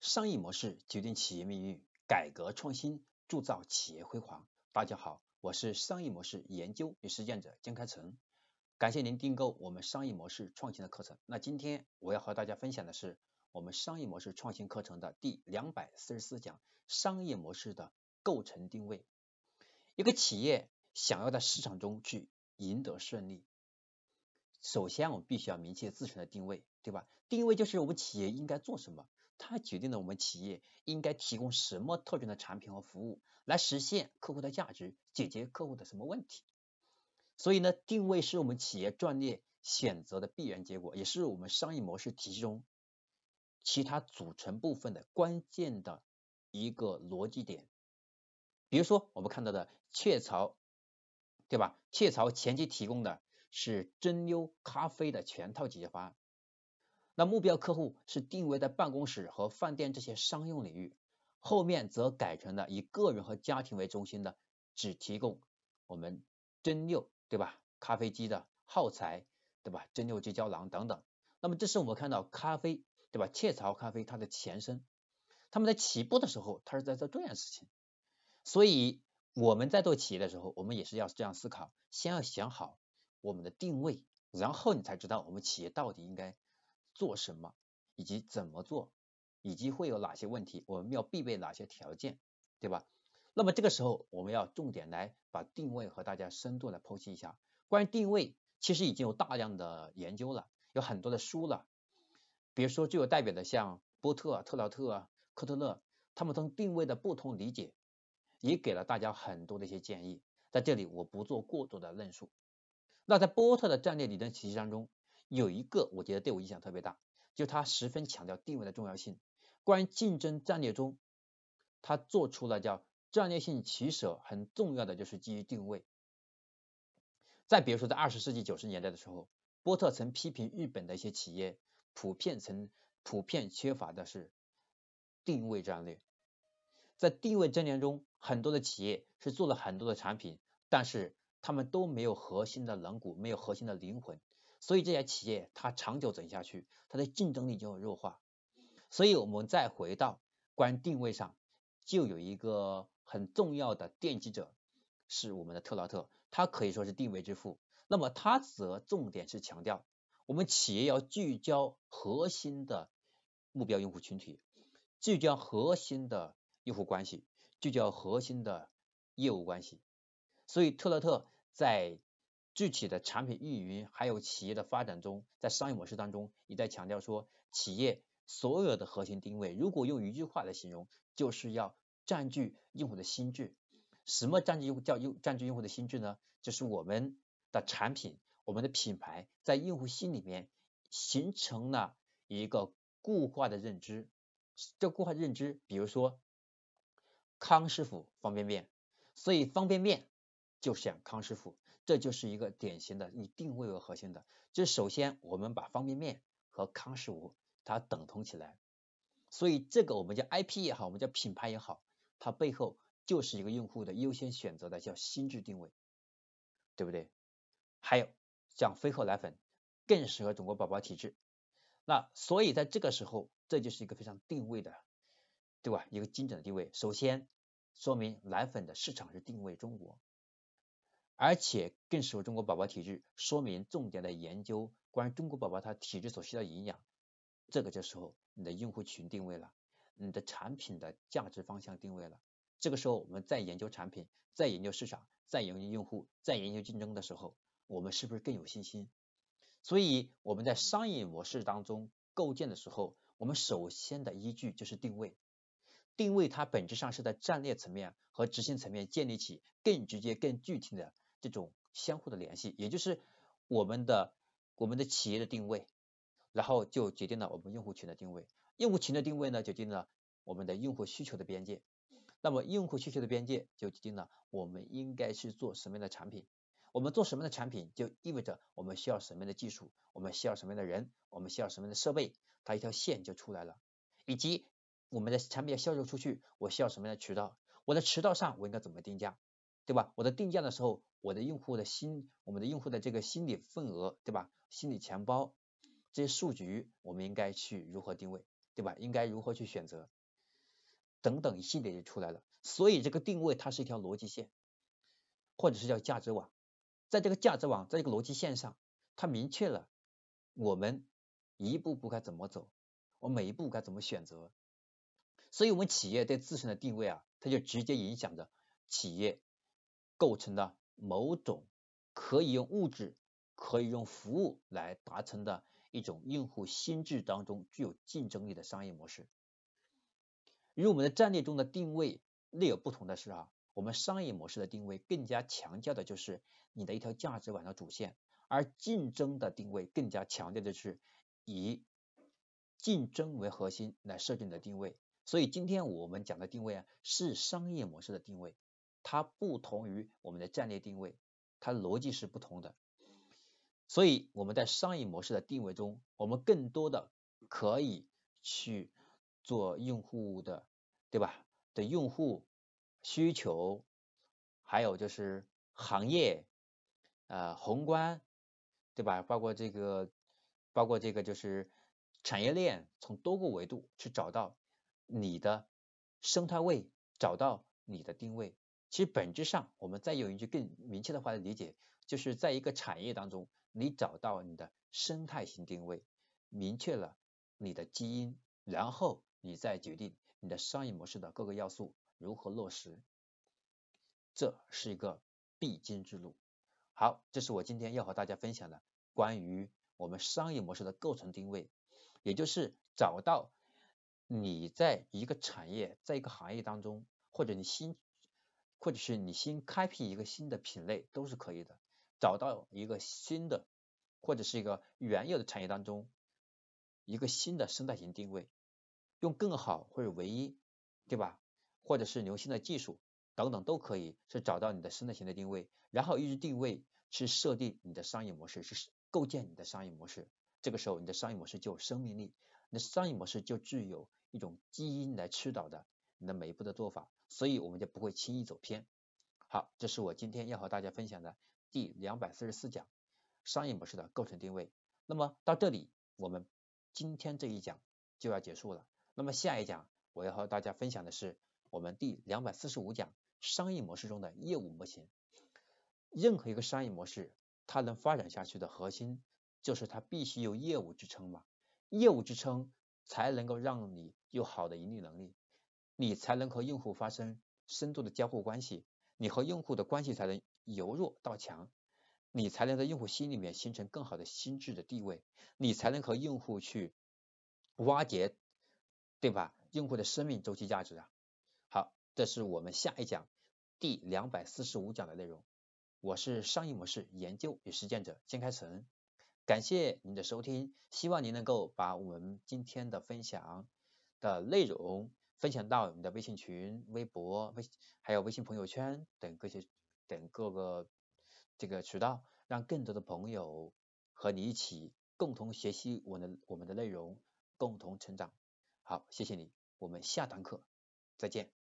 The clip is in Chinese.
商业模式决定企业命运，改革创新铸造企业辉煌。大家好，我是商业模式研究与实践者江开成，感谢您订购我们商业模式创新的课程。那今天我要和大家分享的是我们商业模式创新课程的第两百四十四讲：商业模式的构成定位。一个企业想要在市场中去赢得胜利，首先我们必须要明确自身的定位，对吧？定位就是我们企业应该做什么。它决定了我们企业应该提供什么特征的产品和服务，来实现客户的价值，解决客户的什么问题。所以呢，定位是我们企业战略选择的必然结果，也是我们商业模式体系中其他组成部分的关键的一个逻辑点。比如说，我们看到的雀巢，对吧？雀巢前期提供的是蒸馏咖啡的全套解决方案。那目标客户是定位在办公室和饭店这些商用领域，后面则改成了以个人和家庭为中心的，只提供我们蒸馏，对吧？咖啡机的耗材，对吧？蒸馏机胶囊等等。那么这是我们看到咖啡，对吧？雀巢咖啡它的前身，他们在起步的时候，它是在做这件事情。所以我们在做企业的时候，我们也是要这样思考，先要想好我们的定位，然后你才知道我们企业到底应该。做什么，以及怎么做，以及会有哪些问题，我们要必备哪些条件，对吧？那么这个时候，我们要重点来把定位和大家深度来剖析一下。关于定位，其实已经有大量的研究了，有很多的书了。比如说最有代表的像波特、特劳特、科特勒，他们从定位的不同理解，也给了大家很多的一些建议。在这里我不做过多的论述。那在波特的战略理论体系当中。有一个我觉得对我影响特别大，就是他十分强调定位的重要性。关于竞争战略中，他做出了叫战略性取舍，很重要的就是基于定位。再比如说，在二十世纪九十年代的时候，波特曾批评日本的一些企业普遍曾普遍缺乏的是定位战略。在定位战略中，很多的企业是做了很多的产品，但是他们都没有核心的棱骨，没有核心的灵魂。所以这些企业它长久走下去，它的竞争力就会弱化。所以我们再回到关于定位上，就有一个很重要的奠基者是我们的特劳特，他可以说是定位之父。那么他则重点是强调，我们企业要聚焦核心的目标用户群体，聚焦核心的用户关系，聚焦核心的业务关系。所以特劳特在具体的产品运营，还有企业的发展中，在商业模式当中，也在强调说，企业所有的核心定位，如果用一句话来形容，就是要占据用户的心智。什么占据用户叫用占据用户的心智呢？就是我们的产品，我们的品牌，在用户心里面形成了一个固化的认知。这固化认知，比如说康师傅方便面，所以方便面就像康师傅。这就是一个典型的以定位为核心的，就首先我们把方便面和康师傅它等同起来，所以这个我们叫 IP 也好，我们叫品牌也好，它背后就是一个用户的优先选择的叫心智定位，对不对？还有像飞鹤奶粉更适合中国宝宝体质，那所以在这个时候，这就是一个非常定位的，对吧？一个精准的定位，首先说明奶粉的市场是定位中国。而且更适合中国宝宝体质，说明重点的研究关于中国宝宝他体质所需要的营养，这个这时候你的用户群定位了，你的产品的价值方向定位了，这个时候我们在研究产品，在研究市场，在研究用户，在研究竞争的时候，我们是不是更有信心？所以我们在商业模式当中构建的时候，我们首先的依据就是定位，定位它本质上是在战略层面和执行层面建立起更直接、更具体的。这种相互的联系，也就是我们的我们的企业的定位，然后就决定了我们用户群的定位，用户群的定位呢，决定了我们的用户需求的边界，那么用户需求的边界就决定了我们应该去做什么样的产品，我们做什么样的产品，就意味着我们需要什么样的技术，我们需要什么样的人，我们需要什么样的设备，它一条线就出来了，以及我们的产品要销售出去，我需要什么样的渠道，我的渠道上我应该怎么定价，对吧？我的定价的时候。我的用户的心，我们的用户的这个心理份额，对吧？心理钱包这些数据，我们应该去如何定位？对吧？应该如何去选择？等等一系列就出来了。所以这个定位它是一条逻辑线，或者是叫价值网。在这个价值网，在这个逻辑线上，它明确了我们一步步该怎么走，我每一步该怎么选择。所以，我们企业对自身的定位啊，它就直接影响着企业构成的某种可以用物质、可以用服务来达成的一种用户心智当中具有竞争力的商业模式。与我们的战略中的定位略有不同的是啊，我们商业模式的定位更加强调的就是你的一条价值网的主线，而竞争的定位更加强调的是以竞争为核心来设定的定位。所以今天我们讲的定位啊，是商业模式的定位，它不同于我们的战略定位，它逻辑是不同的。所以我们在商业模式的定位中，我们更多的可以去做用户的，对吧？的用户需求，还有就是行业，呃，宏观，对吧？包括这个，包括这个就是产业链，从多个维度去找到。你的生态位找到你的定位，其实本质上我们再用一句更明确的话来理解，就是在一个产业当中，你找到你的生态型定位，明确了你的基因，然后你再决定你的商业模式的各个要素如何落实，这是一个必经之路。好，这是我今天要和大家分享的关于我们商业模式的构成定位，也就是找到。你在一个产业，在一个行业当中，或者你新，或者是你新开辟一个新的品类都是可以的。找到一个新的，或者是一个原有的产业当中，一个新的生态型定位，用更好或者唯一，对吧？或者是用新的技术等等都可以，是找到你的生态型的定位，然后依据定位去设定你的商业模式，是构建你的商业模式。这个时候，你的商业模式就有生命力，你的商业模式就具有。一种基因来驱导的你的每一步的做法，所以我们就不会轻易走偏。好，这是我今天要和大家分享的第两百四十四讲商业模式的构成定位。那么到这里，我们今天这一讲就要结束了。那么下一讲我要和大家分享的是我们第两百四十五讲商业模式中的业务模型。任何一个商业模式，它能发展下去的核心就是它必须有业务支撑嘛，业务支撑。才能够让你有好的盈利能力，你才能和用户发生深度的交互关系，你和用户的关系才能由弱到强，你才能在用户心里面形成更好的心智的地位，你才能和用户去挖掘，对吧？用户的生命周期价值啊。好，这是我们下一讲第两百四十五讲的内容。我是商业模式研究与实践者金开成。感谢您的收听，希望您能够把我们今天的分享的内容分享到你的微信群、微博、微还有微信朋友圈等各些等各个这个渠道，让更多的朋友和你一起共同学习我的我们的内容，共同成长。好，谢谢你，我们下堂课再见。